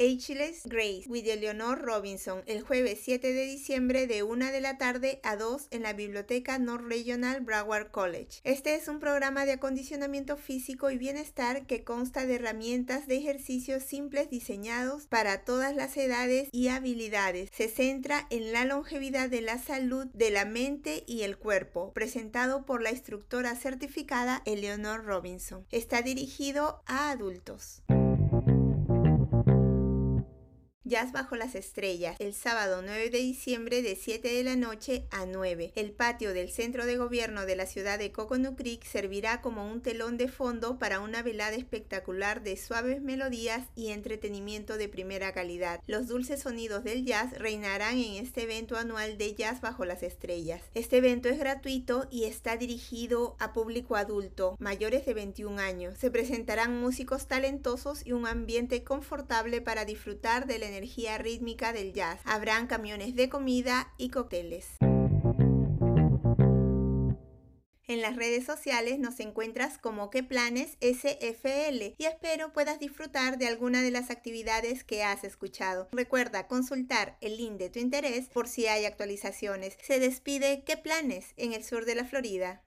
Ageless Grace with Eleanor Robinson el jueves 7 de diciembre de 1 de la tarde a 2 en la biblioteca North Regional Broward College. Este es un programa de acondicionamiento físico y bienestar que consta de herramientas de ejercicios simples diseñados para todas las edades y habilidades. Se centra en la longevidad de la salud de la mente y el cuerpo, presentado por la instructora certificada Eleanor Robinson. Está dirigido a adultos. Jazz bajo las estrellas, el sábado 9 de diciembre de 7 de la noche a 9. El patio del centro de gobierno de la ciudad de Coconut Creek servirá como un telón de fondo para una velada espectacular de suaves melodías y entretenimiento de primera calidad. Los dulces sonidos del jazz reinarán en este evento anual de Jazz bajo las estrellas. Este evento es gratuito y está dirigido a público adulto, mayores de 21 años. Se presentarán músicos talentosos y un ambiente confortable para disfrutar del energía rítmica del jazz. Habrán camiones de comida y cócteles. En las redes sociales nos encuentras como que planes SFL y espero puedas disfrutar de alguna de las actividades que has escuchado. Recuerda consultar el link de tu interés por si hay actualizaciones. Se despide qué planes en el sur de la Florida.